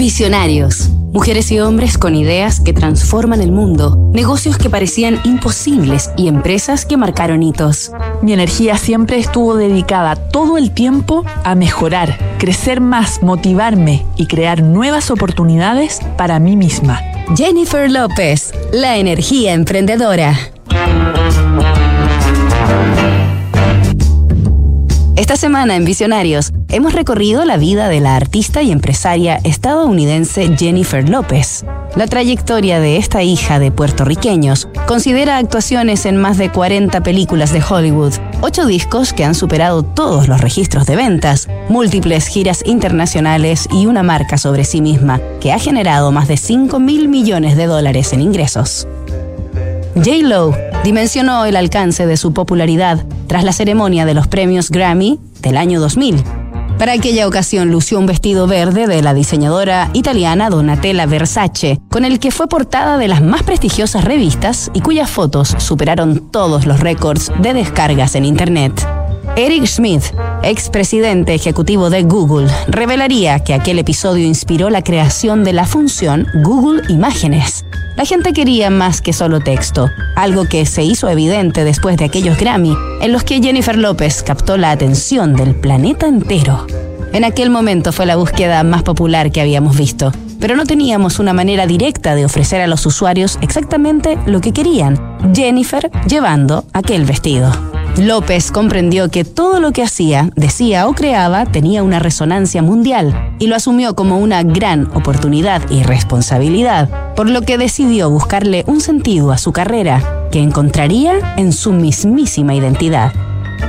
Visionarios. Mujeres y hombres con ideas que transforman el mundo, negocios que parecían imposibles y empresas que marcaron hitos. Mi energía siempre estuvo dedicada todo el tiempo a mejorar, crecer más, motivarme y crear nuevas oportunidades para mí misma. Jennifer López, la energía emprendedora. Esta semana en Visionarios hemos recorrido la vida de la artista y empresaria estadounidense Jennifer López. La trayectoria de esta hija de puertorriqueños considera actuaciones en más de 40 películas de Hollywood, ocho discos que han superado todos los registros de ventas, múltiples giras internacionales y una marca sobre sí misma que ha generado más de 5 mil millones de dólares en ingresos. J-Lo dimensionó el alcance de su popularidad tras la ceremonia de los premios Grammy del año 2000. Para aquella ocasión lució un vestido verde de la diseñadora italiana Donatella Versace, con el que fue portada de las más prestigiosas revistas y cuyas fotos superaron todos los récords de descargas en Internet. Eric Schmidt, expresidente ejecutivo de Google, revelaría que aquel episodio inspiró la creación de la función Google Imágenes, la gente quería más que solo texto, algo que se hizo evidente después de aquellos Grammy, en los que Jennifer López captó la atención del planeta entero. En aquel momento fue la búsqueda más popular que habíamos visto, pero no teníamos una manera directa de ofrecer a los usuarios exactamente lo que querían, Jennifer llevando aquel vestido. López comprendió que todo lo que hacía, decía o creaba tenía una resonancia mundial y lo asumió como una gran oportunidad y responsabilidad, por lo que decidió buscarle un sentido a su carrera que encontraría en su mismísima identidad.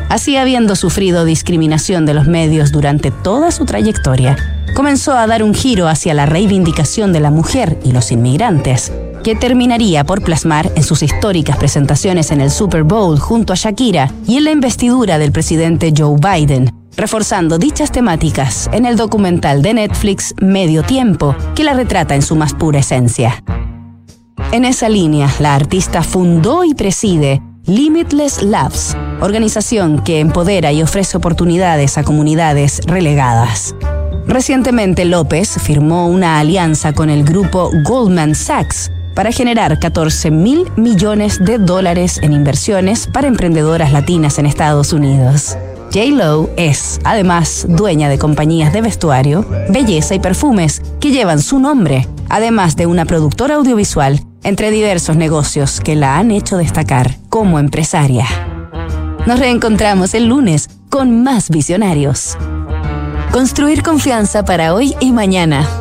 Así habiendo sufrido discriminación de los medios durante toda su trayectoria, comenzó a dar un giro hacia la reivindicación de la mujer y los inmigrantes, que terminaría por plasmar en sus históricas presentaciones en el Super Bowl junto a Shakira y en la investidura del presidente Joe Biden, reforzando dichas temáticas en el documental de Netflix Medio Tiempo, que la retrata en su más pura esencia. En esa línea, la artista fundó y preside Limitless Labs, organización que empodera y ofrece oportunidades a comunidades relegadas. Recientemente López firmó una alianza con el grupo Goldman Sachs para generar 14 mil millones de dólares en inversiones para emprendedoras latinas en Estados Unidos. J-Lo es, además, dueña de compañías de vestuario, belleza y perfumes que llevan su nombre, además de una productora audiovisual, entre diversos negocios que la han hecho destacar como empresaria. Nos reencontramos el lunes con más visionarios. Construir confianza para hoy y mañana.